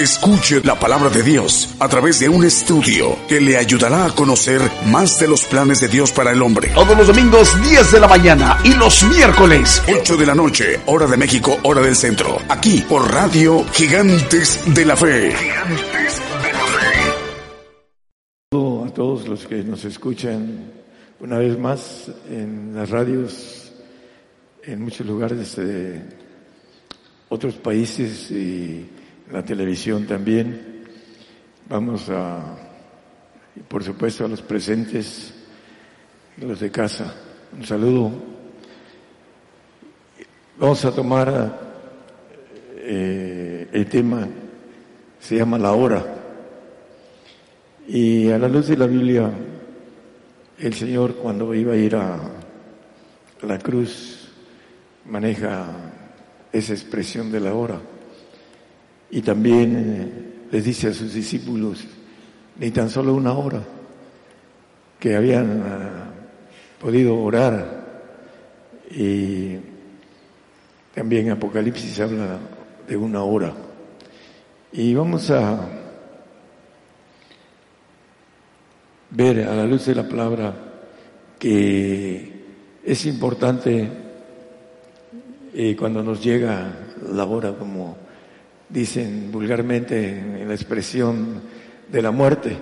Escuche la palabra de Dios a través de un estudio que le ayudará a conocer más de los planes de Dios para el hombre. Todos los domingos 10 de la mañana y los miércoles 8 de la noche, hora de México, hora del centro. Aquí por Radio Gigantes de la Fe. Gigantes de la Fe. A todos los que nos escuchan una vez más en las radios, en muchos lugares de otros países y la televisión también. Vamos a, por supuesto, a los presentes, los de casa. Un saludo. Vamos a tomar eh, el tema, se llama la hora. Y a la luz de la Biblia, el Señor cuando iba a ir a la cruz maneja esa expresión de la hora. Y también eh, les dice a sus discípulos, ni tan solo una hora, que habían ah, podido orar. Y también Apocalipsis habla de una hora. Y vamos a ver a la luz de la palabra que es importante eh, cuando nos llega la hora como dicen vulgarmente en la expresión de la muerte.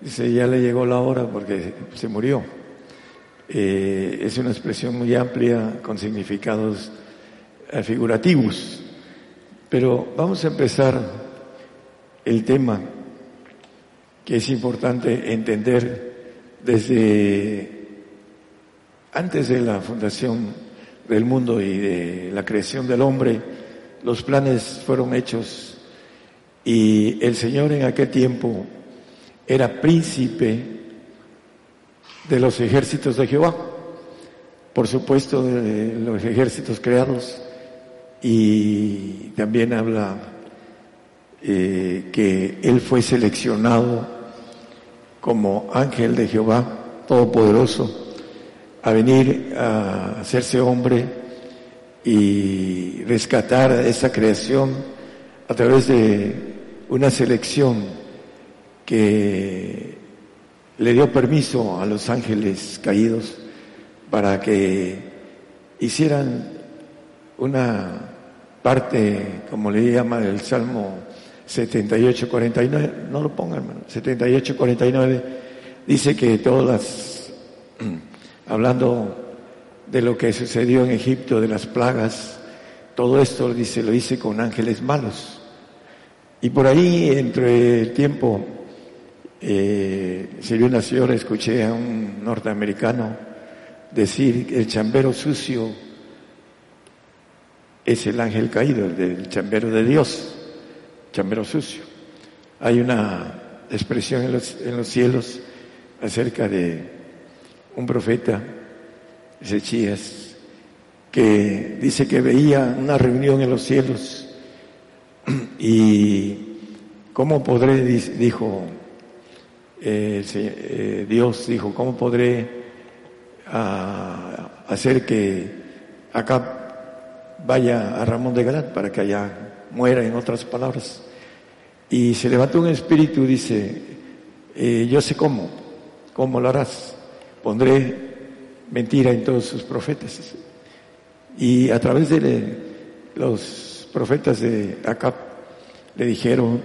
Dice, ya le llegó la hora porque se murió. Eh, es una expresión muy amplia con significados eh, figurativos. Pero vamos a empezar el tema que es importante entender desde antes de la fundación del mundo y de la creación del hombre los planes fueron hechos y el Señor en aquel tiempo era príncipe de los ejércitos de Jehová, por supuesto de los ejércitos creados. Y también habla eh, que él fue seleccionado como ángel de Jehová Todopoderoso a venir a hacerse hombre y rescatar esa creación a través de una selección que le dio permiso a los ángeles caídos para que hicieran una parte, como le llama el Salmo 78-49, no lo pongan, 78-49, dice que todas, hablando de lo que sucedió en Egipto, de las plagas, todo esto dice, lo hice con ángeles malos. Y por ahí, entre el tiempo, eh, vi una señora, escuché a un norteamericano decir el chambero sucio es el ángel caído, el del chambero de Dios, chambero sucio. Hay una expresión en los cielos acerca de un profeta Ezequías, que dice que veía una reunión en los cielos y cómo podré, dijo eh, eh, Dios, dijo, cómo podré ah, hacer que acá vaya a Ramón de Galat para que allá muera, en otras palabras. Y se levantó un espíritu, dice, eh, yo sé cómo, cómo lo harás. Pondré mentira en todos sus profetas. Y a través de los profetas de Acap le dijeron,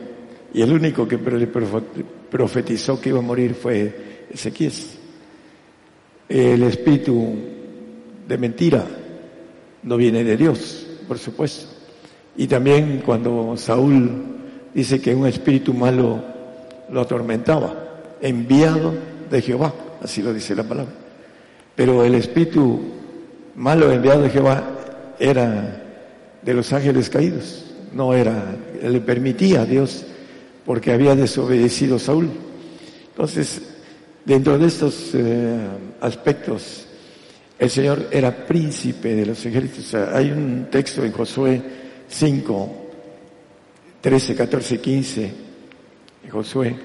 y el único que le profetizó que iba a morir fue Ezequías. El espíritu de mentira no viene de Dios, por supuesto. Y también cuando Saúl dice que un espíritu malo lo atormentaba, enviado de Jehová, así lo dice la palabra. Pero el espíritu malo enviado de Jehová era de los ángeles caídos, no era, le permitía a Dios porque había desobedecido Saúl. Entonces, Dentro de estos eh, aspectos, el Señor era príncipe de los ejércitos. hay un texto en Josué 5, 13, 14, 15, Josué.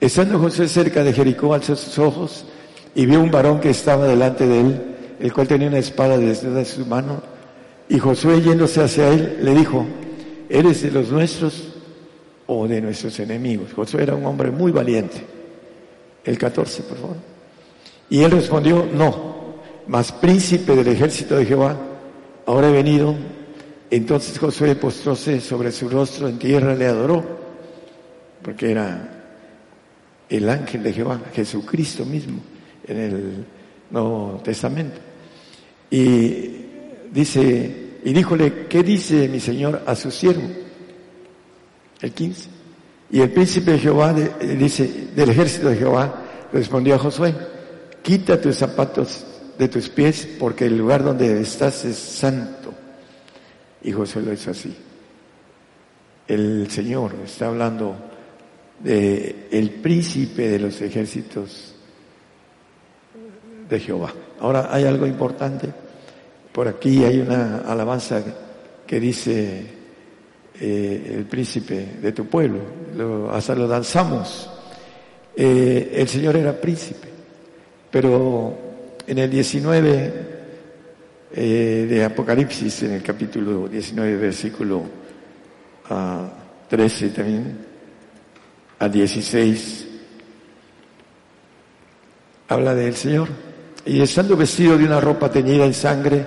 Estando Josué cerca de Jericó, alzó sus ojos y vio un varón que estaba delante de él, el cual tenía una espada desde su mano. Y Josué, yéndose hacia él, le dijo, ¿eres de los nuestros o de nuestros enemigos? Josué era un hombre muy valiente. El 14, por favor. Y él respondió, no, mas príncipe del ejército de Jehová, ahora he venido. Entonces Josué postróse sobre su rostro en tierra, le adoró, porque era el ángel de Jehová, Jesucristo mismo, en el Nuevo Testamento. Y dice, y díjole, ¿qué dice mi Señor a su siervo? El 15. Y el príncipe de Jehová, dice, del ejército de Jehová, respondió a Josué, quita tus zapatos de tus pies, porque el lugar donde estás es santo. Y José lo hizo así. El Señor está hablando de el príncipe de los ejércitos de Jehová. Ahora hay algo importante. Por aquí hay una alabanza que dice eh, el príncipe de tu pueblo. Lo, hasta lo danzamos. Eh, el Señor era príncipe, pero en el 19 eh, de Apocalipsis, en el capítulo 19, versículo 13 ah, también, a 16, habla del Señor. Y estando vestido de una ropa teñida en sangre,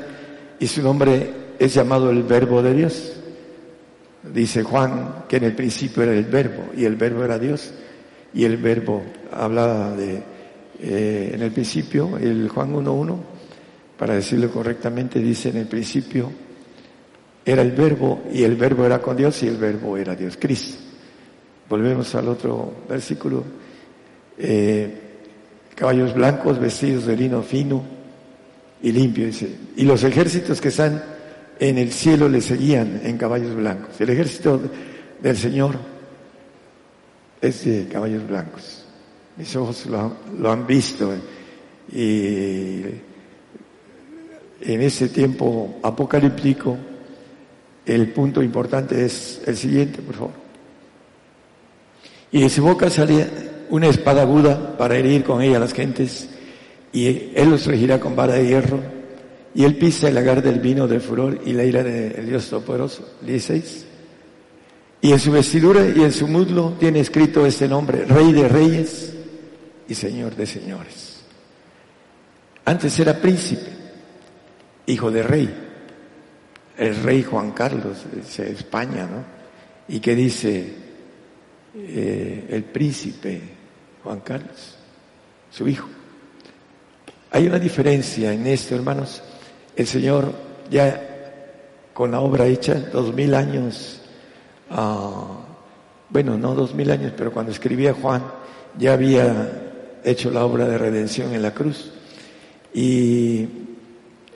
y su nombre es llamado el Verbo de Dios. Dice Juan que en el principio era el Verbo, y el Verbo era Dios, y el Verbo hablaba de eh, en el principio, el Juan 1.1, para decirlo correctamente, dice en el principio era el verbo y el verbo era con Dios y el verbo era Dios Cristo. Volvemos al otro versículo. Eh, caballos blancos vestidos de lino fino y limpio, dice. Y los ejércitos que están en el cielo le seguían en caballos blancos. El ejército del Señor es de caballos blancos mis ojos lo, han visto. Y en ese tiempo apocalíptico, el punto importante es el siguiente, por favor. Y de su boca salía una espada aguda para herir con ella a las gentes, y él los regirá con vara de hierro, y él pisa el lagar del vino del furor y la ira del Dios Todopoderoso. 16. Y en su vestidura y en su muslo tiene escrito este nombre, Rey de Reyes y Señor de señores. Antes era príncipe, hijo de rey, el rey Juan Carlos de España, ¿no? ¿Y qué dice eh, el príncipe Juan Carlos? Su hijo. Hay una diferencia en esto, hermanos. El Señor ya con la obra hecha, dos mil años, ah, bueno, no dos mil años, pero cuando escribía Juan, ya había hecho la obra de redención en la cruz. Y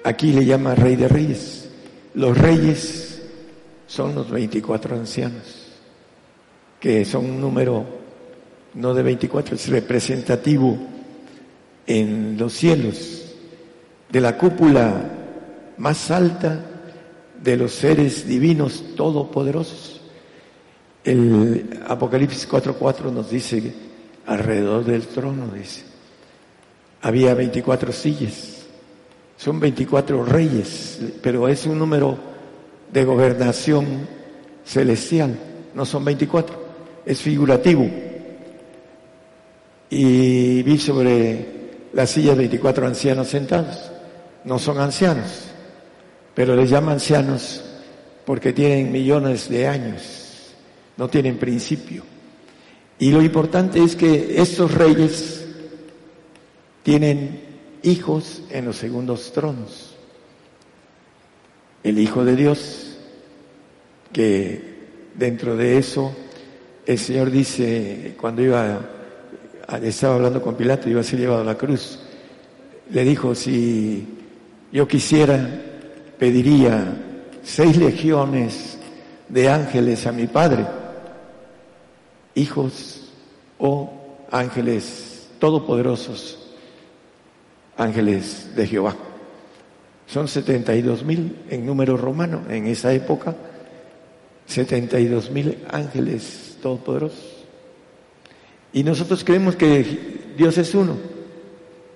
aquí le llama Rey de Reyes. Los reyes son los 24 ancianos, que son un número no de 24, es representativo en los cielos de la cúpula más alta de los seres divinos todopoderosos. El Apocalipsis 4.4 nos dice alrededor del trono, dice. Había 24 sillas, son 24 reyes, pero es un número de gobernación celestial, no son 24, es figurativo. Y vi sobre las sillas 24 ancianos sentados, no son ancianos, pero les llaman ancianos porque tienen millones de años, no tienen principio. Y lo importante es que estos reyes tienen hijos en los segundos tronos. El Hijo de Dios, que dentro de eso el Señor dice, cuando iba, estaba hablando con Pilato, iba a ser llevado a la cruz, le dijo, si yo quisiera, pediría seis legiones de ángeles a mi Padre hijos o ángeles todopoderosos ángeles de Jehová. Son 72 mil en número romano en esa época, 72 mil ángeles todopoderosos. Y nosotros creemos que Dios es uno,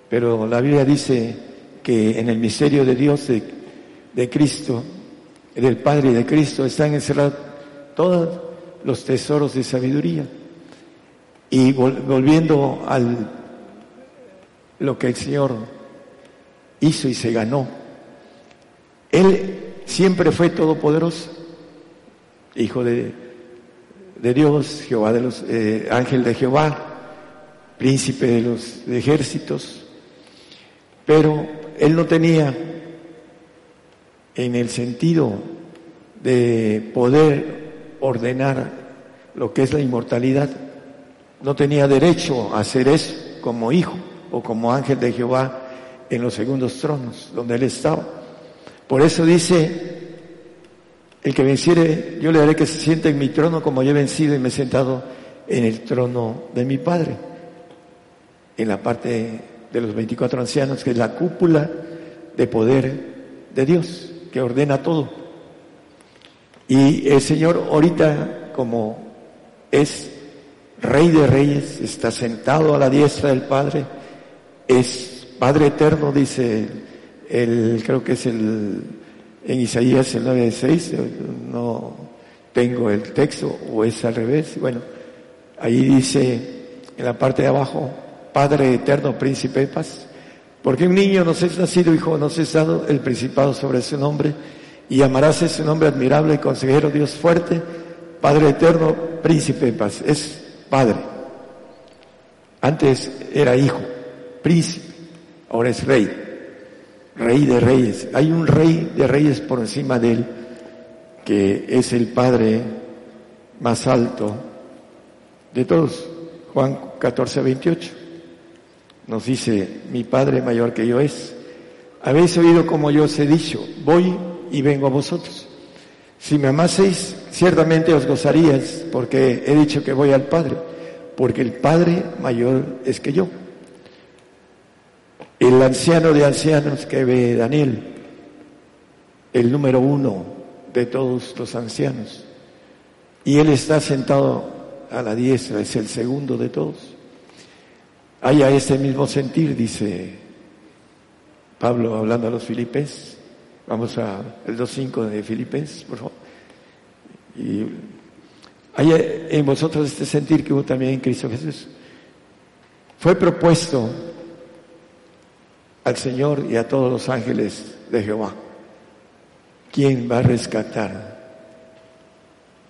pero la Biblia dice que en el misterio de Dios, de, Cristo, del Padre y de Cristo, están encerrados todos los tesoros de sabiduría. Y volviendo al lo que el Señor hizo y se ganó, Él siempre fue todopoderoso, hijo de, de Dios, Jehová de los, eh, ángel de Jehová, príncipe de los ejércitos, pero él no tenía en el sentido de poder ordenar lo que es la inmortalidad, no tenía derecho a hacer eso como hijo o como ángel de Jehová en los segundos tronos donde él estaba. Por eso dice, el que venciere, yo le haré que se siente en mi trono como yo he vencido y me he sentado en el trono de mi Padre. En la parte de los 24 ancianos, que es la cúpula de poder de Dios, que ordena todo. Y el Señor ahorita, como es Rey de Reyes, está sentado a la diestra del Padre, es Padre Eterno, dice el, creo que es el, en Isaías el 9.6, no tengo el texto, o es al revés, bueno, ahí dice en la parte de abajo, Padre eterno, príncipe de paz. Porque un niño nos es nacido, hijo nos es dado el principado sobre su nombre, y amarás ese nombre admirable y consejero, Dios fuerte, Padre eterno, príncipe de paz. Es Padre. Antes era hijo, príncipe, ahora es rey, rey de reyes. Hay un rey de reyes por encima de él, que es el Padre más alto de todos. Juan 14, 28 nos dice, mi Padre mayor que yo es. Habéis oído como yo os he dicho, voy y vengo a vosotros. Si me amaseis, ciertamente os gozaríais, porque he dicho que voy al Padre, porque el Padre mayor es que yo. El anciano de ancianos que ve Daniel, el número uno de todos los ancianos, y él está sentado a la diestra, es el segundo de todos haya ese mismo sentir, dice Pablo hablando a los filipenses. Vamos a el 2.5 de Filipenses, por favor. Y en vosotros este sentir que hubo también en Cristo Jesús. Fue propuesto al Señor y a todos los ángeles de Jehová. ¿Quién va a rescatar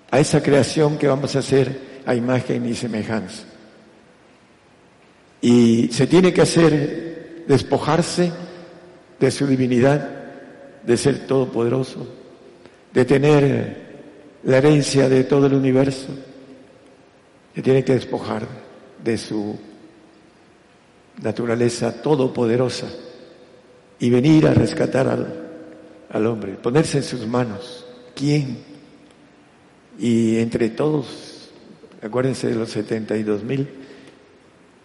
a esa creación que vamos a hacer a imagen y semejanza? Y se tiene que hacer despojarse de su divinidad, de ser todopoderoso, de tener la herencia de todo el universo. Se tiene que despojar de su naturaleza todopoderosa y venir a rescatar al, al hombre, ponerse en sus manos. ¿Quién? Y entre todos, acuérdense de los 72 mil,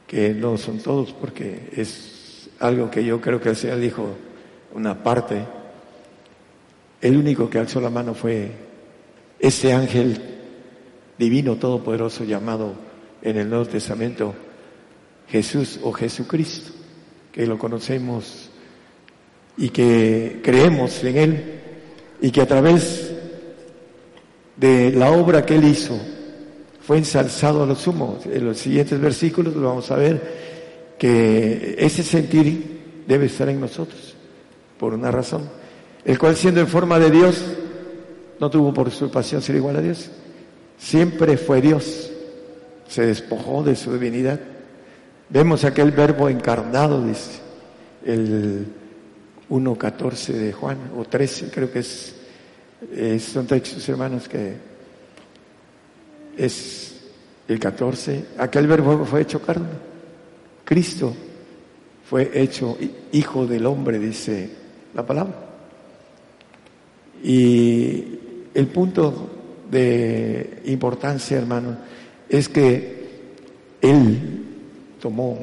que no son todos, porque es algo que yo creo que el Señor dijo una parte. El único que alzó la mano fue ese ángel divino todopoderoso llamado en el Nuevo Testamento Jesús o Jesucristo, que lo conocemos y que creemos en Él y que a través de la obra que Él hizo fue ensalzado a lo sumo. En los siguientes versículos lo vamos a ver que ese sentir debe estar en nosotros, por una razón. El cual siendo en forma de Dios, no tuvo por su pasión ser igual a Dios. Siempre fue Dios. Se despojó de su divinidad. Vemos aquel verbo encarnado, dice el 1.14 de Juan, o 13, creo que es, son textos hermanos que es el 14, aquel verbo fue hecho carne. Cristo fue hecho hijo del hombre, dice la palabra. Y el punto de importancia, hermano, es que Él tomó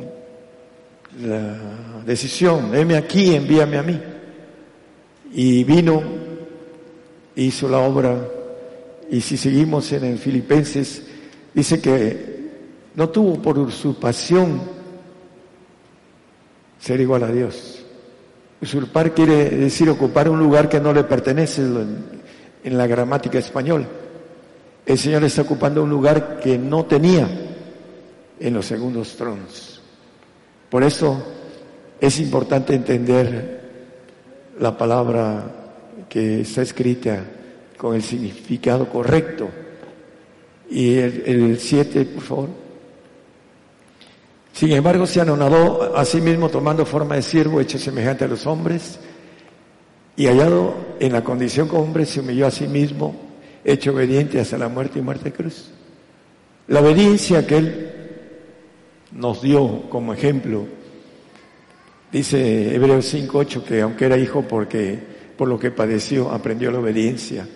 la decisión, heme aquí, envíame a mí. Y vino, hizo la obra, y si seguimos en Filipenses, dice que no tuvo por usurpación ser igual a Dios. Usurpar quiere decir ocupar un lugar que no le pertenece en la gramática española. El Señor está ocupando un lugar que no tenía en los segundos tronos. Por eso es importante entender la palabra que está escrita con el significado correcto. Y el 7, por favor. Sin embargo, se anonadó a sí mismo tomando forma de siervo, hecho semejante a los hombres, y hallado en la condición como hombre, se humilló a sí mismo, hecho obediente hasta la muerte y muerte de cruz. La obediencia que él nos dio como ejemplo, dice Hebreos 5.8 que aunque era hijo porque por lo que padeció, aprendió la obediencia.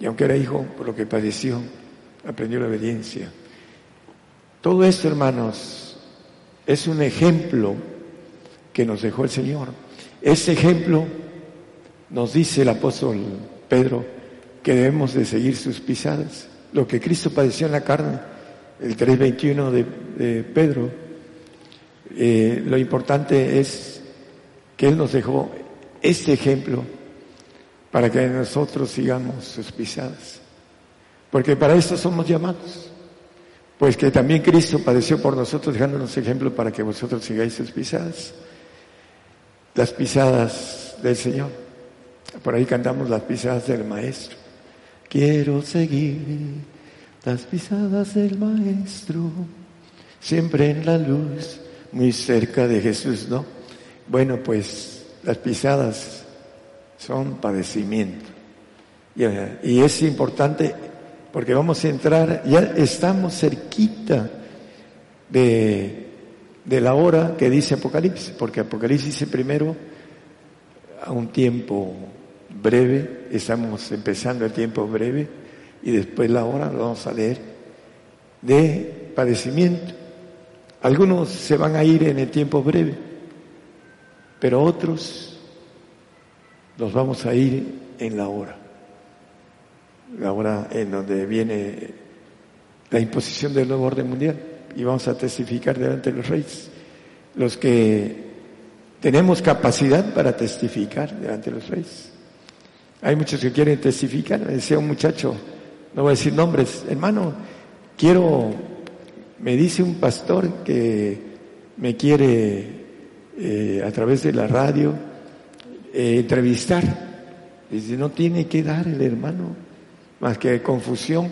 Y aunque era hijo, por lo que padeció, aprendió la obediencia. Todo esto, hermanos, es un ejemplo que nos dejó el Señor. Ese ejemplo nos dice el apóstol Pedro que debemos de seguir sus pisadas. Lo que Cristo padeció en la carne, el 3.21 de, de Pedro, eh, lo importante es que Él nos dejó este ejemplo para que nosotros sigamos sus pisadas. Porque para esto somos llamados. Pues que también Cristo padeció por nosotros dejándonos ejemplo para que vosotros sigáis sus pisadas. Las pisadas del Señor. Por ahí cantamos las pisadas del Maestro. Quiero seguir las pisadas del Maestro, siempre en la luz, muy cerca de Jesús, ¿no? Bueno, pues las pisadas son padecimiento. Y, es importante porque vamos a entrar, ya estamos cerquita de, de la hora que dice Apocalipsis, porque Apocalipsis dice primero a un tiempo breve, estamos empezando el tiempo breve y después la hora lo vamos a leer de padecimiento. Algunos se van a ir en el tiempo breve, pero otros nos vamos a ir en la hora la hora en donde viene la imposición del nuevo orden mundial y vamos a testificar delante de los reyes. Los que tenemos capacidad para testificar delante de los reyes. Hay muchos que quieren testificar. Me decía un muchacho, no voy a decir nombres, hermano, quiero, me dice un pastor que me quiere eh, a través de la radio eh, entrevistar. Dice, no tiene que dar el hermano más que confusión.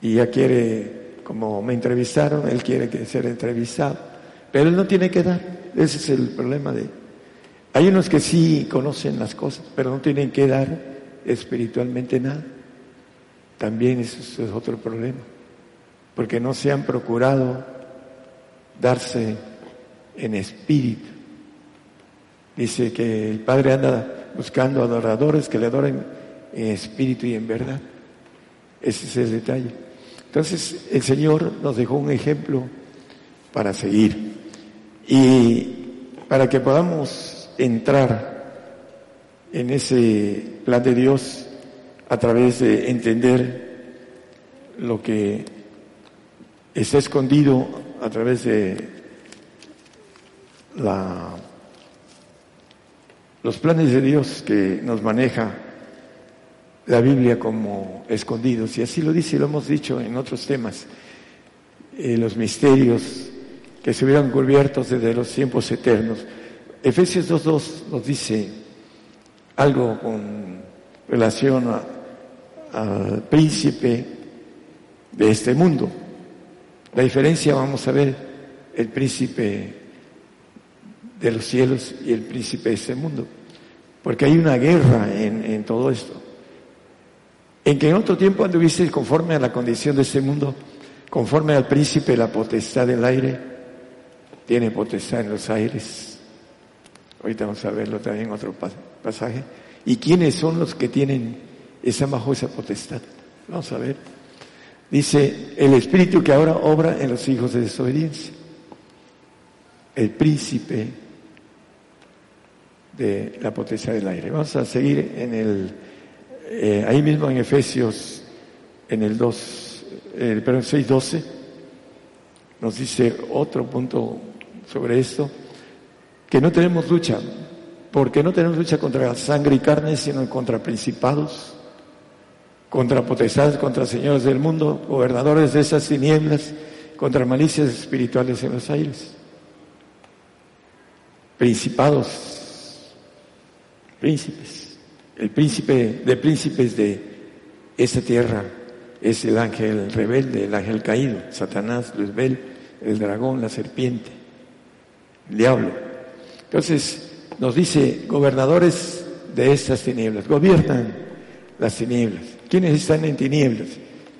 Y ya quiere, como me entrevistaron, él quiere ser entrevistado. Pero él no tiene que dar. Ese es el problema de... Hay unos que sí conocen las cosas, pero no tienen que dar espiritualmente nada. También eso es otro problema. Porque no se han procurado darse en espíritu. Dice que el Padre anda buscando adoradores que le adoren en espíritu y en verdad. Ese es el detalle. Entonces el Señor nos dejó un ejemplo para seguir y para que podamos entrar en ese plan de Dios a través de entender lo que está escondido a través de los planes de Dios que nos maneja la Biblia como escondidos, y así lo dice lo hemos dicho en otros temas, eh, los misterios que se hubieran cubiertos desde los tiempos eternos. Efesios 2.2 nos dice algo con relación al príncipe de este mundo. La diferencia, vamos a ver, el príncipe de los cielos y el príncipe de este mundo. Porque hay una guerra en, en todo esto en que en otro tiempo anduviste conforme a la condición de este mundo, conforme al príncipe la potestad del aire, tiene potestad en los aires. Ahorita vamos a verlo también en otro pasaje. ¿Y quiénes son los que tienen esa bajo esa potestad? Vamos a ver. Dice, el espíritu que ahora obra en los hijos de desobediencia. el príncipe de la potestad del aire. Vamos a seguir en el, eh, ahí mismo en Efesios, en el 2, eh, perdón, 6.12, nos dice otro punto sobre esto, que no tenemos lucha, porque no tenemos lucha contra sangre y carne, sino contra principados, contra potestades, contra señores del mundo, gobernadores de esas tinieblas, contra malicias espirituales en los aires. Principados, príncipes. El príncipe de príncipes de esta tierra es el ángel rebelde, el ángel caído, Satanás, Luzbel, el dragón, la serpiente, el diablo. Entonces, nos dice, gobernadores de estas tinieblas, gobiernan las tinieblas. ¿Quiénes están en tinieblas?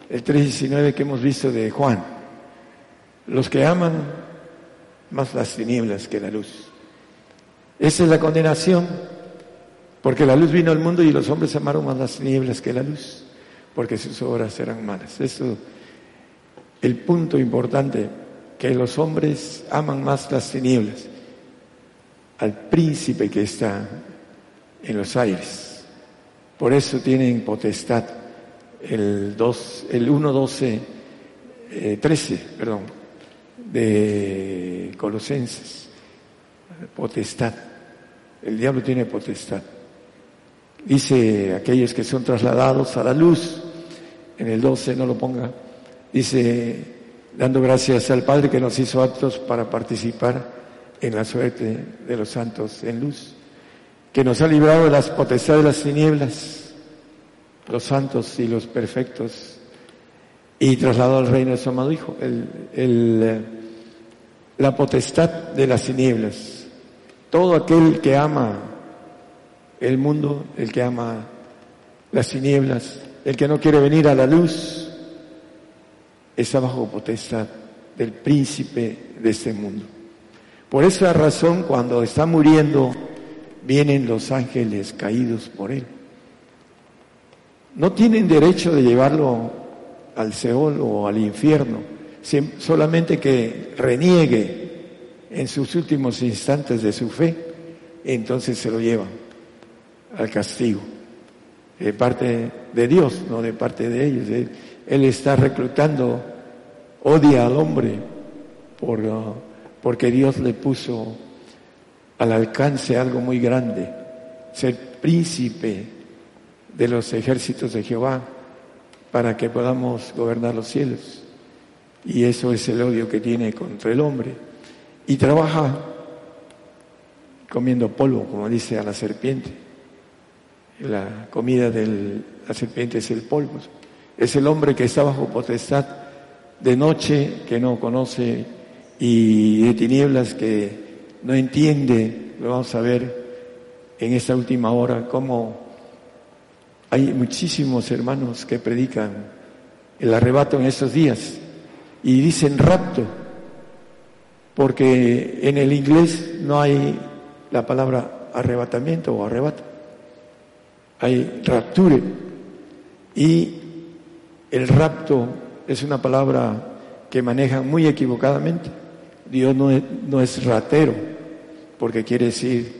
El 3.19 que hemos visto de Juan. Los que aman más las tinieblas que la luz. Esa es la condenación, porque la luz vino al mundo y los hombres amaron más las tinieblas que la luz, porque sus obras eran malas. Eso, el punto importante, que los hombres aman más las tinieblas al príncipe que está en los aires. Por eso tienen potestad el, dos, el 1, 12, 13, perdón, de Colosenses. Potestad. El diablo tiene potestad. Dice aquellos que son trasladados a la luz, en el 12 no lo ponga, dice, dando gracias al Padre que nos hizo aptos para participar en la suerte de los santos en luz, que nos ha librado de las potestades de las tinieblas los santos y los perfectos y trasladó al reino de su amado Hijo, el, eh, la potestad de las tinieblas. Todo aquel que ama el mundo, el que ama las tinieblas, el que no quiere venir a la luz, está bajo potestad del príncipe de este mundo. Por esa razón, cuando está muriendo, vienen los ángeles caídos por él no tienen derecho de llevarlo al Seol o al infierno, solamente que reniegue en sus últimos instantes de su fe, entonces se lo llevan al castigo, de parte de Dios, no de parte de ellos. Él, está reclutando, odia al hombre por, porque Dios le puso al alcance algo muy grande, ser príncipe de los ejércitos de Jehová para que podamos gobernar los cielos. Y eso es el odio que tiene contra el hombre. Y trabaja comiendo polvo, como dice a la serpiente. La comida de la serpiente es el polvo. Es el hombre que está bajo potestad de noche, que no conoce, y de tinieblas que no entiende. Lo vamos a ver en esta última hora, cómo hay muchísimos hermanos que predican el arrebato en estos días y dicen rapto, porque en el inglés no hay la palabra arrebatamiento o arrebato, hay rapture y el rapto es una palabra que manejan muy equivocadamente. Dios no es, no es ratero, porque quiere decir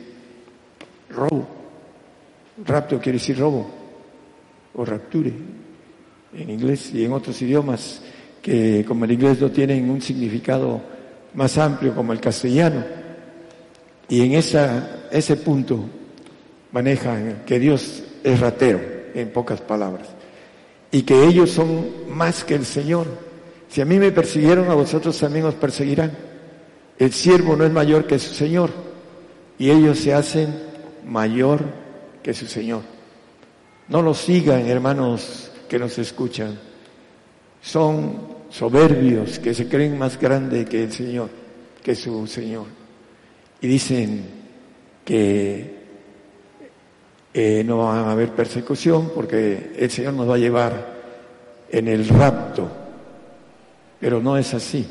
robo. Rapto quiere decir robo o rapture en inglés y en otros idiomas que como el inglés no tienen un significado más amplio como el castellano. Y en esa, ese punto manejan que Dios es ratero, en pocas palabras, y que ellos son más que el Señor. Si a mí me persiguieron, a vosotros también os perseguirán. El siervo no es mayor que su Señor, y ellos se hacen mayor que su Señor. No los sigan, hermanos que nos escuchan. Son soberbios que se creen más grande que el Señor, que su Señor. Y dicen que eh, no va a haber persecución porque el Señor nos va a llevar en el rapto. Pero no es así.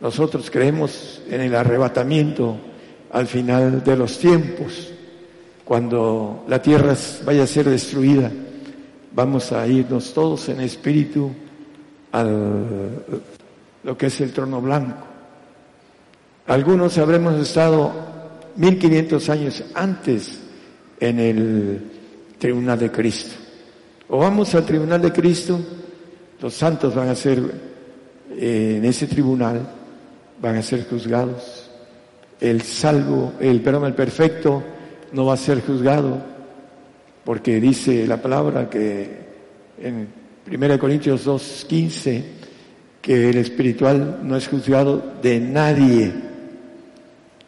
Nosotros creemos en el arrebatamiento al final de los tiempos cuando la tierra vaya a ser destruida, vamos a irnos todos en espíritu a lo que es el trono blanco. Algunos habremos estado 1500 años antes en el tribunal de Cristo. O vamos al tribunal de Cristo, los santos van a ser eh, en ese tribunal, van a ser juzgados. El salvo, el perdón, el perfecto no va a ser juzgado, porque dice la palabra que en 1 Corintios 2.15 que el espiritual no es juzgado de nadie.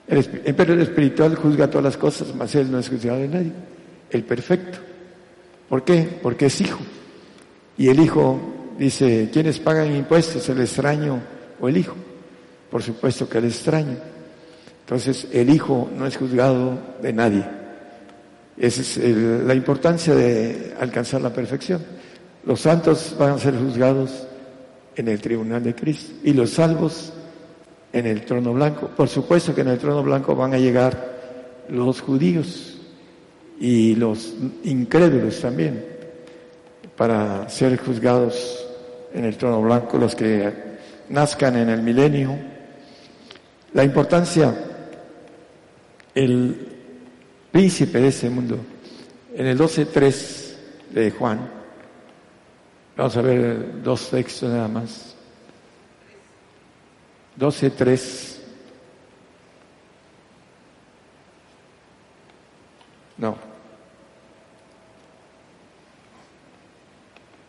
El, pero el espiritual juzga todas las cosas, mas él no es juzgado de nadie. El perfecto. ¿Por qué? Porque es hijo. Y el hijo dice, ¿quiénes pagan impuestos? ¿El extraño o el hijo? Por supuesto que el extraño. Entonces, el hijo no es juzgado de nadie. Esa es la importancia de alcanzar la perfección. Los santos van a ser juzgados en el tribunal de Cristo y los salvos en el trono blanco. Por supuesto que en el trono blanco van a llegar los judíos y los incrédulos también para ser juzgados en el trono blanco, los que nazcan en el milenio. La importancia, el príncipe de ese mundo, en el 12.3 de Juan, Vamos a ver dos textos nada más. 12.3. No.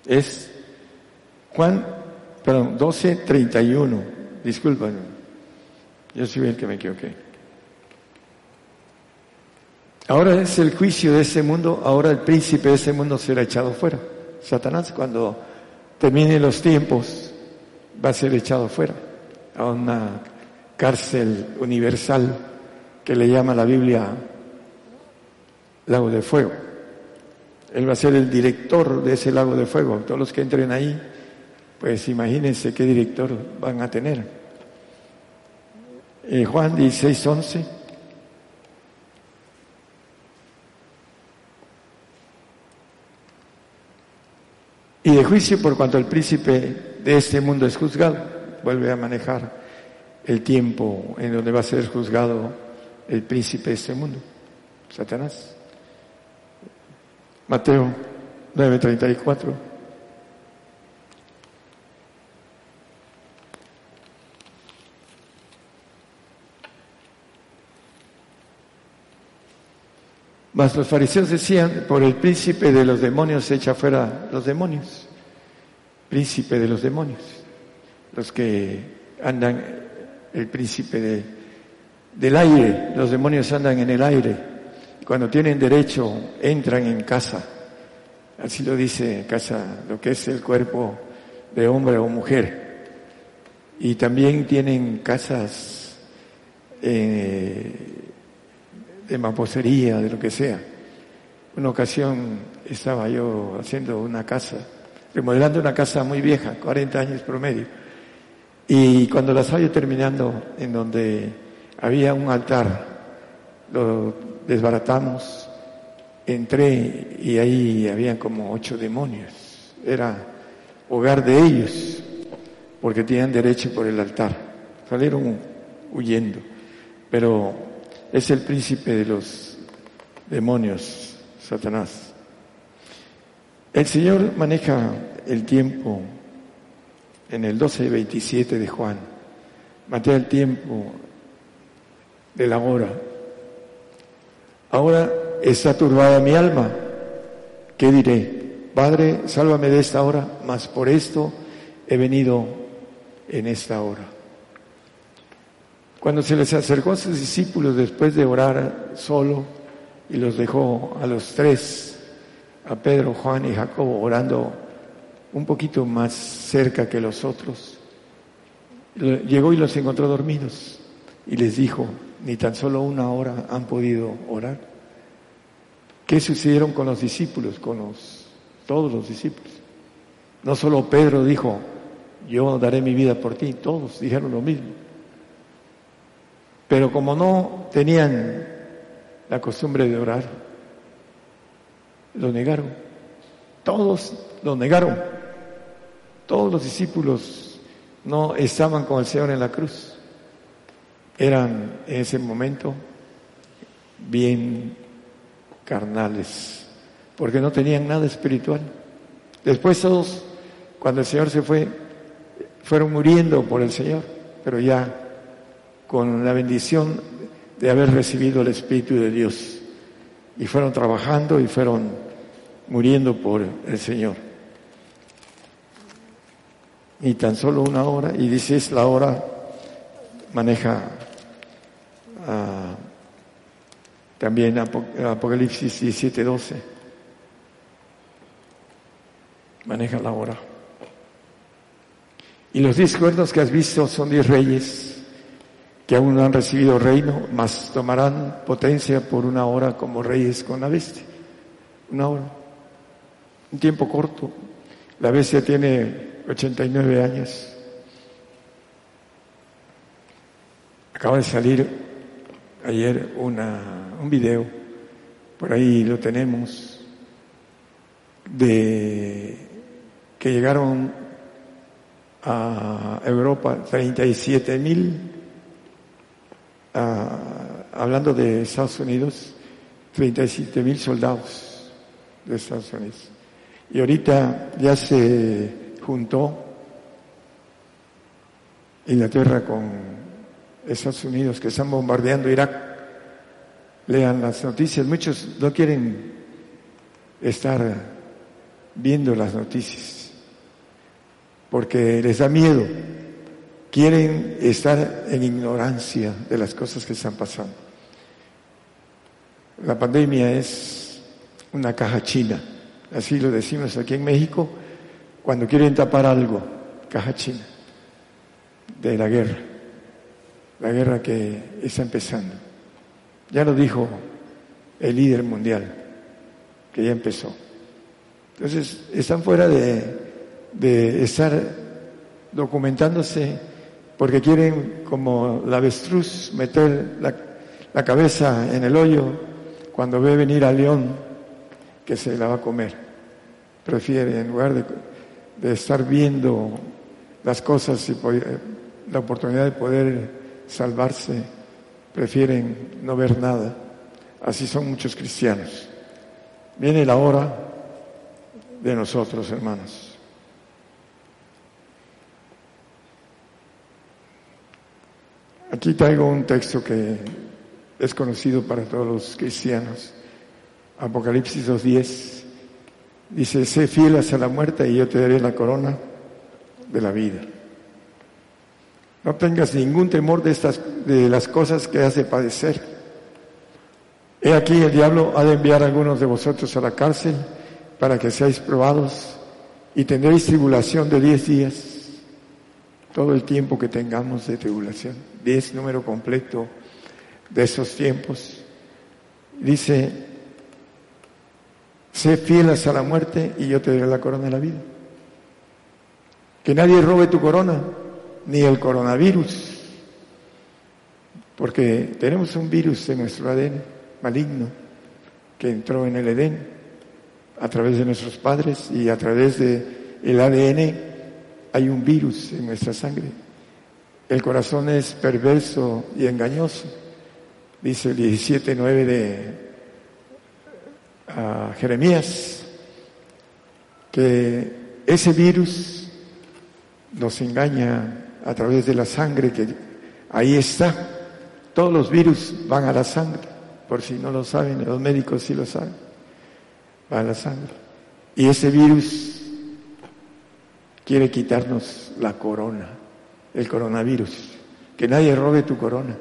Es Juan, perdón, 12.31. Disculpen. Yo soy el que me equivoqué. Ahora es el juicio de ese mundo, ahora el príncipe de ese mundo será echado fuera. Satanás cuando termine los tiempos va a ser echado fuera a una cárcel universal que le llama la Biblia lago de fuego. Él va a ser el director de ese lago de fuego. Todos los que entren ahí, pues imagínense qué director van a tener. Eh, Juan 16, 11. Y de juicio por cuanto el príncipe de este mundo es juzgado. Vuelve a manejar el tiempo en donde va a ser juzgado el príncipe de este mundo, Satanás. Mateo 9:34. Mas los fariseos decían, por el príncipe de los demonios se echa fuera los demonios. Príncipe de los demonios. Los que andan, el príncipe de, del aire, los demonios andan en el aire. Cuando tienen derecho, entran en casa. Así lo dice casa, lo que es el cuerpo de hombre o mujer. Y también tienen casas eh, de mamposería, de lo que sea. Una ocasión estaba yo haciendo una casa, remodelando una casa muy vieja, 40 años promedio. Y cuando la estaba terminando, en donde había un altar, lo desbaratamos, entré y ahí habían como ocho demonios. Era hogar de ellos, porque tenían derecho por el altar. Salieron huyendo. Pero es el príncipe de los demonios, Satanás. El Señor maneja el tiempo en el 12 y 27 de Juan. Matea el tiempo de la hora. Ahora está turbada mi alma. ¿Qué diré? Padre, sálvame de esta hora, mas por esto he venido en esta hora. Cuando se les acercó a sus discípulos después de orar solo y los dejó a los tres, a Pedro, Juan y Jacobo, orando un poquito más cerca que los otros, llegó y los encontró dormidos y les dijo, ni tan solo una hora han podido orar. ¿Qué sucedieron con los discípulos, con los, todos los discípulos? No solo Pedro dijo, yo daré mi vida por ti, todos dijeron lo mismo. Pero como no tenían la costumbre de orar, lo negaron. Todos lo negaron. Todos los discípulos no estaban con el Señor en la cruz. eran en ese momento bien carnales, porque no tenían nada espiritual. Después todos, cuando el Señor se fue, fueron muriendo por el Señor, pero ya con la bendición de haber recibido el Espíritu de Dios. Y fueron trabajando y fueron muriendo por el Señor. Y tan solo una hora, y dice es la hora, maneja ah, también Apocalipsis 17, 12. Maneja la hora. Y los diez cuernos que has visto son diez reyes que aún no han recibido reino, mas tomarán potencia por una hora como reyes con la bestia. Una hora. Un tiempo corto. La bestia tiene 89 años. Acaba de salir ayer una, un video, por ahí lo tenemos, de que llegaron a Europa 37 mil, hablando de Estados Unidos, 37 mil soldados de Estados Unidos. Y ahorita ya se juntó Inglaterra con Estados Unidos que están bombardeando Irak. Lean las noticias. Muchos no quieren estar viendo las noticias porque les da miedo. Quieren estar en ignorancia de las cosas que están pasando. La pandemia es una caja china, así lo decimos aquí en México, cuando quieren tapar algo, caja china de la guerra la guerra que está empezando. Ya lo dijo el líder mundial, que ya empezó. Entonces, están fuera de, estar documentándose porque quieren, como la avestruz, meter la, cabeza en el hoyo cuando ve venir al león que se la va a comer. Prefiere, en lugar de, de estar viendo las cosas y la oportunidad de poder salvarse, prefieren no ver nada. Así son muchos cristianos. Viene la hora de nosotros, hermanos. Aquí traigo un texto que es conocido para todos los cristianos. Apocalipsis 2.10 dice, sé fiel hasta la muerte y yo te daré la corona de la vida. No tengas ningún temor de estas, de las cosas que has de padecer. He aquí el diablo ha de enviar a algunos de vosotros a la cárcel para que seáis probados y tendréis tribulación de diez días. Todo el tiempo que tengamos de tribulación. Diez número completo de esos tiempos. Dice, sé fiel hasta la muerte y yo te daré la corona de la vida. Que nadie robe tu corona ni el coronavirus, porque tenemos un virus en nuestro ADN maligno que entró en el Edén a través de nuestros padres y a través de el ADN hay un virus en nuestra sangre. El corazón es perverso y engañoso, dice el 17.9 de ah, Jeremías, que ese virus nos engaña a través de la sangre que ahí está. Todos los virus van a la sangre, por si no lo saben, los médicos sí lo saben, va a la sangre. Y ese virus quiere quitarnos la corona, el coronavirus, que nadie robe tu corona.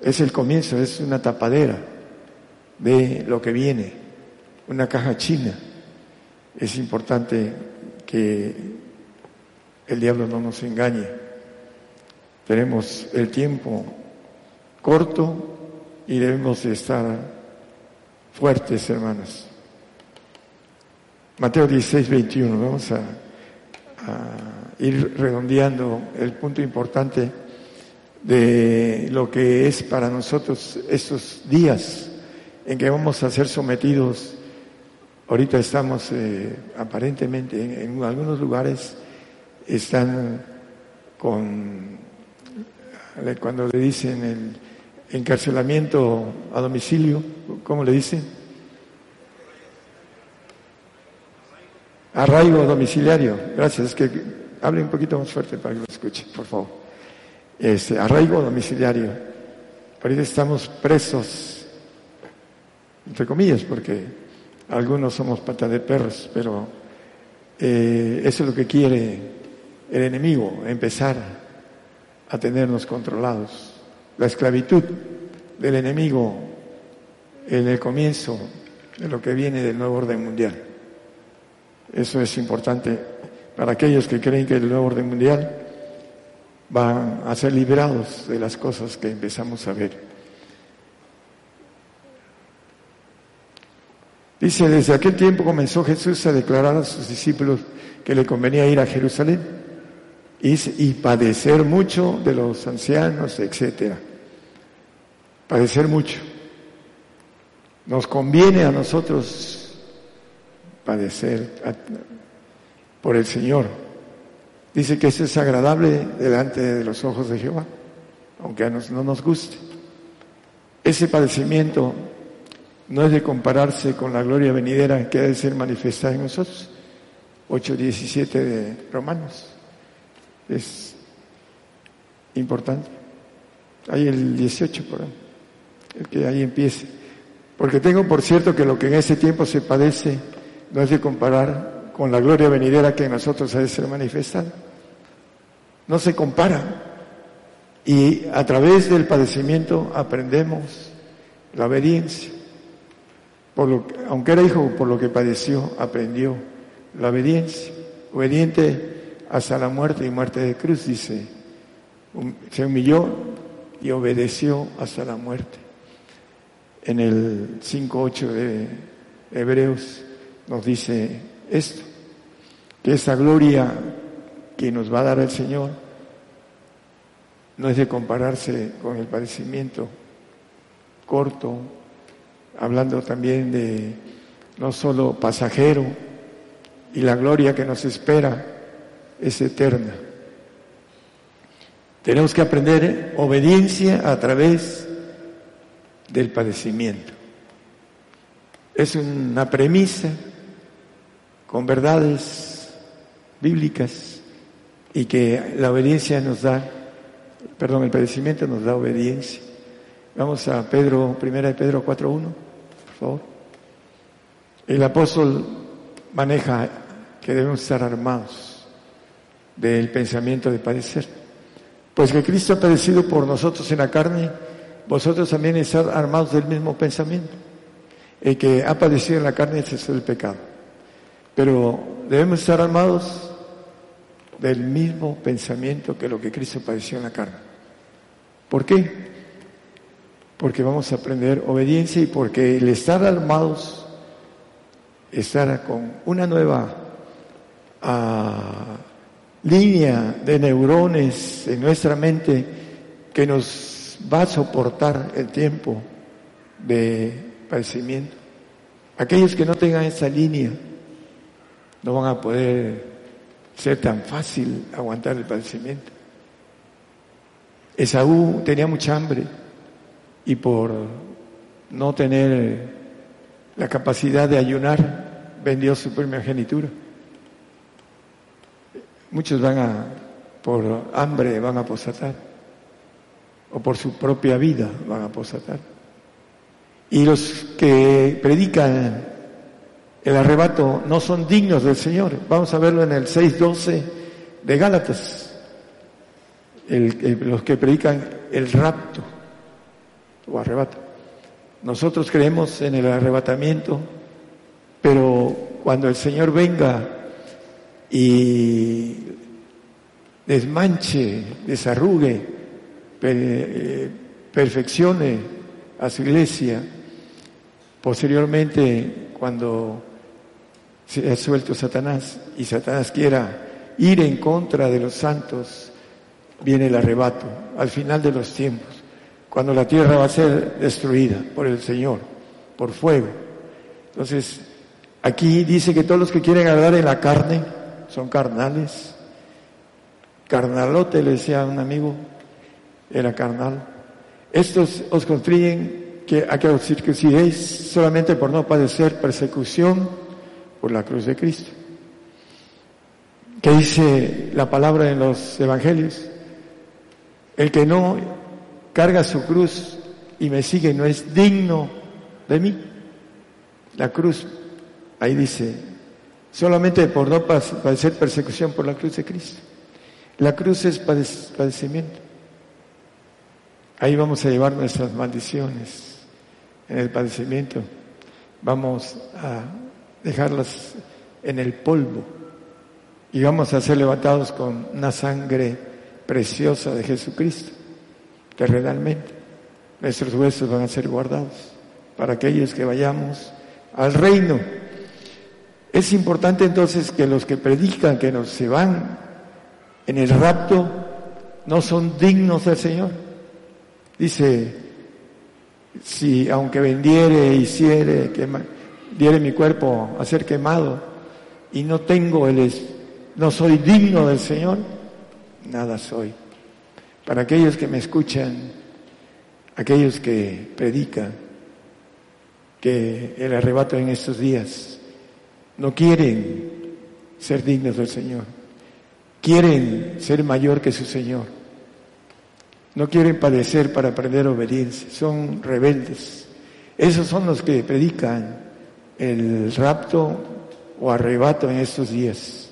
Es el comienzo, es una tapadera de lo que viene, una caja china. Es importante que el diablo no nos engañe. Tenemos el tiempo corto y debemos estar fuertes, hermanos. Mateo 16, 21. Vamos a, ir redondeando el punto importante de lo que es para nosotros estos días en que vamos a ser sometidos. Ahorita estamos eh, aparentemente en algunos lugares están con cuando le dicen el encarcelamiento a domicilio, ¿cómo le dicen? Arraigo domiciliario. Gracias. Es que hable un poquito más fuerte para que lo escuche, por favor. Este, arraigo domiciliario. Ahorita estamos presos, entre comillas, porque algunos somos patas de perros, pero eh, eso es lo que quiere el enemigo, empezar a tenernos controlados. La esclavitud del enemigo en el comienzo de lo que viene del nuevo orden mundial. Eso es importante para aquellos que creen que el nuevo orden mundial va a ser liberados de las cosas que empezamos a ver. Dice, desde aquel tiempo comenzó Jesús a declarar a sus discípulos que le convenía ir a Jerusalén y, y padecer mucho de los ancianos, etcétera. Padecer mucho. Nos conviene a nosotros padecer por el Señor. Dice que eso es agradable delante de los ojos de Jehová, aunque a nos no nos guste. Ese padecimiento no es de compararse con la gloria venidera que ha de ser manifestada en nosotros. 8.17 de Romanos. Es importante. Hay el 18 por ahí, el que ahí empiece. Porque tengo por cierto que lo que en ese tiempo se padece no es de comparar con la gloria venidera que en nosotros ha de ser manifestada. No se compara. Y a través del padecimiento aprendemos la obediencia aunque era hijo, por lo que padeció, aprendió la obediencia. Obediente hasta la muerte y muerte de cruz, dice. Se humilló y obedeció hasta la muerte. En el 5.8 de Hebreos nos dice esto, que esa gloria que nos va a dar el Señor no es de compararse con el padecimiento corto, hablando también de no solo pasajero, y la gloria que nos espera es eterna. Tenemos que aprender obediencia a través del padecimiento. Es una premisa con verdades bíblicas y que la obediencia nos da, perdón, el padecimiento nos da obediencia. Vamos a Pedro, primera de Pedro 4.1. El apóstol maneja que debemos estar armados del pensamiento de padecer. Pues que Cristo ha padecido por nosotros en la carne, vosotros también estar armados del mismo pensamiento. El que ha padecido en la carne es el pecado. Pero debemos estar armados del mismo pensamiento que lo que Cristo padeció en la carne. ¿Por qué? porque vamos a aprender obediencia y porque el estar armados, estar con una nueva ah, línea de neurones en nuestra mente que nos va a soportar el tiempo de padecimiento. Aquellos que no tengan esa línea no van a poder ser tan fácil aguantar el padecimiento. Esaú tenía mucha hambre y por no tener la capacidad de ayunar, vendió su primogenitura. Muchos van a, por hambre, van a apostatar, o por su propia vida van a apostatar. Y los que predican el arrebato no son dignos del Señor. Vamos a verlo en el 6.12 de Gálatas. los que predican el rapto o arrebato. Nosotros creemos en el arrebatamiento, pero cuando el Señor venga y desmanche, desarrugue, eh, perfeccione a su iglesia, posteriormente cuando se ha suelto Satanás y Satanás quiera ir en contra de los santos, viene el arrebato al final de los tiempos cuando la tierra va a ser destruida por el Señor, por fuego. Entonces, aquí dice que todos los que quieren agradar en la carne son carnales. Carnalote, le decía a un amigo, era carnal. Estos os construyen que a que os circuncidéis solamente por no padecer persecución por la cruz de Cristo. ¿Qué dice la palabra en los evangelios? El que no carga su cruz y me sigue no es digno de mí. La cruz, ahí dice, solamente por no padecer persecución por la cruz de Cristo. La cruz es padecimiento. Ahí vamos a llevar nuestras maldiciones en el padecimiento. Vamos a dejarlas en el polvo y vamos a ser levantados con una sangre preciosa de Jesucristo, terrenalmente. Nuestros huesos van a ser guardados para aquellos que vayamos al reino. Es importante entonces que los que predican que nos se van en el rapto no son dignos del Señor. Dice, si aunque vendiere, hiciere, quema, diere mi cuerpo a ser quemado y no tengo el, no soy digno del Señor, nada soy. Para aquellos que me escuchan, aquellos que predican, que el arrebato en estos días no quieren ser dignos del Señor, quieren ser mayor que su Señor, no quieren padecer para aprender obediencia, son rebeldes. Esos son los que predican el rapto o arrebato en estos días.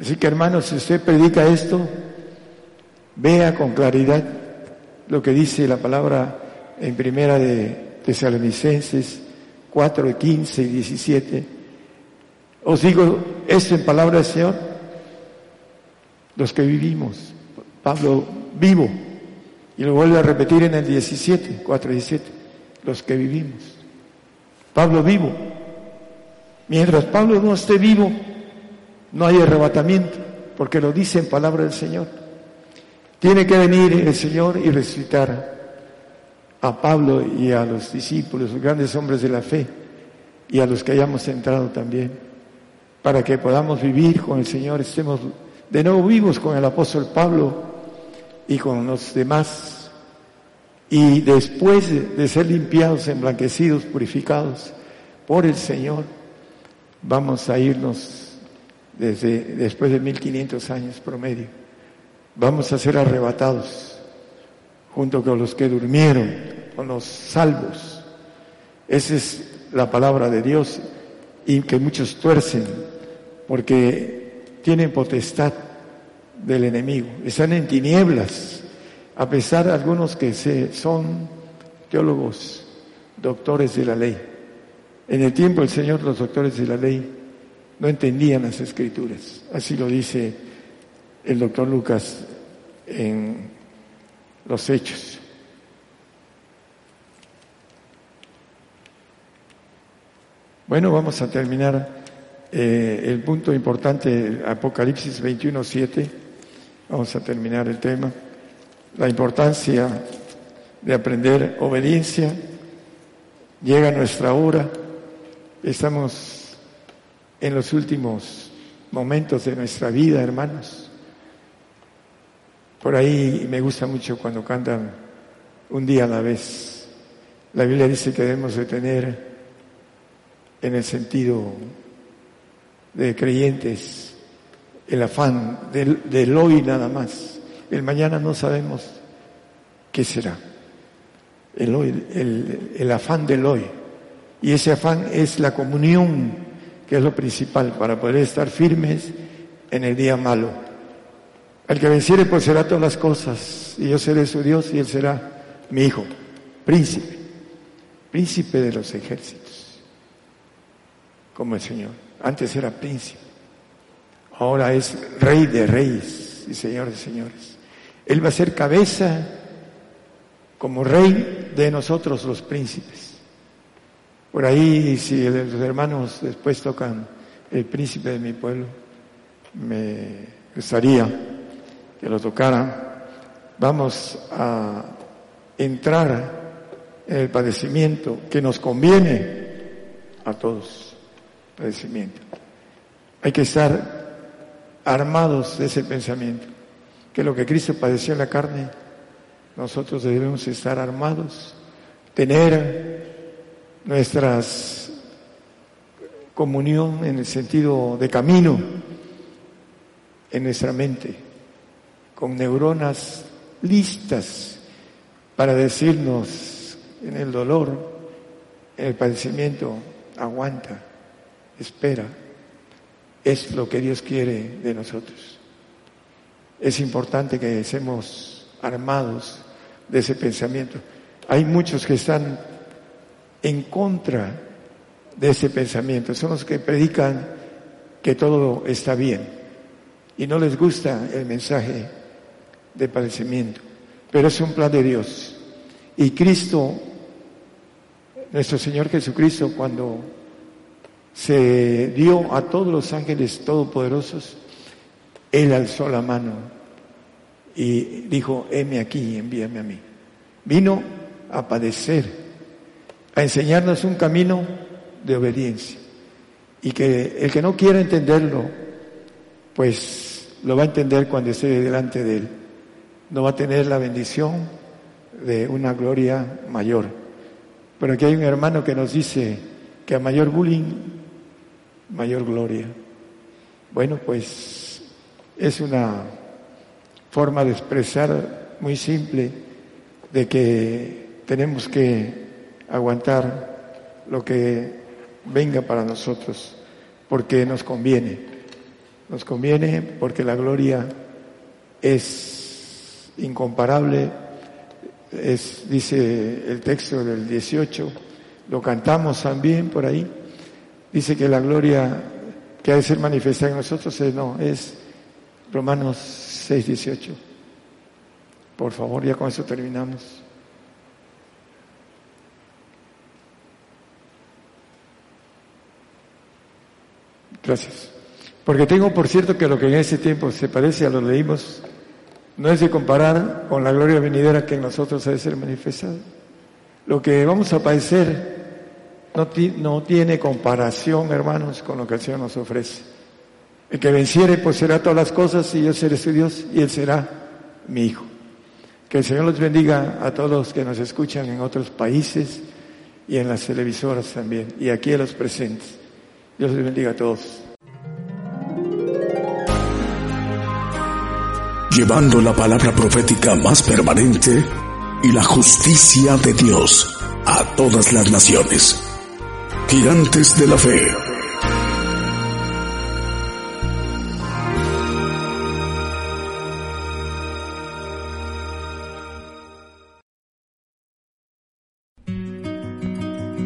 Así que hermanos, si usted predica esto, vea con claridad lo que dice la palabra en primera de Tesalonicenses 4, 15 y 17. Os digo esto en palabra del Señor, los que vivimos. Pablo vivo, y lo vuelve a repetir en el 17, 4 y 17, los que vivimos. Pablo vivo. Mientras Pablo no esté vivo, no hay arrebatamiento, porque lo dice en palabra del Señor. Tiene que venir el Señor y resucitar a Pablo y a los discípulos, los grandes hombres de la fe, y a los que hayamos entrado también, para que podamos vivir con el Señor, estemos de nuevo vivos con el apóstol Pablo y con los demás, y después de ser limpiados, emblanquecidos, purificados por el Señor, vamos a irnos desde después de 1500 años promedio, vamos a ser arrebatados junto con los que durmieron, con los salvos. Esa es la palabra de Dios y que muchos tuercen porque tienen potestad del enemigo, están en tinieblas, a pesar de algunos que se, son teólogos, doctores de la ley. En el tiempo del Señor los doctores de la ley no entendían las escrituras, así lo dice el doctor Lucas en los hechos. Bueno, vamos a terminar eh, el punto importante, Apocalipsis 21.7. Vamos a terminar el tema. La importancia de aprender obediencia. Llega nuestra hora. Estamos en los últimos momentos de nuestra vida, hermanos. Por ahí me gusta mucho cuando cantan un día a la vez. La Biblia dice que debemos de tener en el sentido de creyentes el afán del, hoy nada más. El mañana no sabemos qué será. El, hoy, el, afán del hoy. Y ese afán es la comunión, que es lo principal para poder estar firmes en el día malo. El que venciere pues será todas las cosas, y yo seré su Dios y él será mi hijo, príncipe, príncipe de los ejércitos, como el Señor. Antes era príncipe, ahora es rey de reyes y señor de señores. Él va a ser cabeza como rey de nosotros los príncipes. Por ahí, si los hermanos después tocan el príncipe de mi pueblo, me gustaría que lo tocara, vamos a entrar en el padecimiento que nos conviene a todos, padecimiento. Hay que estar armados de ese pensamiento, que lo que Cristo padeció en la carne, nosotros debemos estar armados, tener nuestras comunión en el sentido de camino en nuestra mente, con neuronas listas para decirnos en el dolor, en el padecimiento, aguanta, espera. Es lo que Dios quiere de nosotros. Es importante que seamos armados de ese pensamiento. Hay muchos que están en contra de ese pensamiento. Son los que predican que todo está bien y no les gusta el mensaje de padecimiento. Pero es un plan de Dios. Y Cristo, nuestro Señor Jesucristo, cuando se dio a todos los ángeles todopoderosos, Él alzó la mano y dijo, heme aquí, envíame a mí. Vino a padecer, a enseñarnos un camino de obediencia. Y que el que no quiera entenderlo, pues lo va a entender cuando esté delante de Él. No va a tener la bendición de una gloria mayor. Pero aquí hay un hermano que nos dice que a mayor bullying, mayor gloria. Bueno, pues es una forma de expresar muy simple de que tenemos que aguantar lo que venga para nosotros, porque nos conviene. Nos conviene porque la gloria es incomparable, es, dice el texto del 18, lo cantamos también por ahí, dice que la gloria que ha de ser manifestada en nosotros es, no, es Romanos 6, 18. Por favor, ya con eso terminamos. Gracias. Porque tengo por cierto que lo que en ese tiempo se parece a lo leímos no es de comparar con la gloria venidera que en nosotros ha de ser manifestada. Lo que vamos a padecer no, tiene comparación, hermanos, con lo que el Señor nos ofrece. El que venciere, pues será todas las cosas y yo seré su Dios y Él será mi Hijo. Que el Señor los bendiga a todos los que nos escuchan en otros países y en las televisoras también, y aquí a los presentes. Dios les bendiga a todos. Llevando la palabra profética más permanente y la justicia de Dios a todas las naciones. Gigantes de la fe.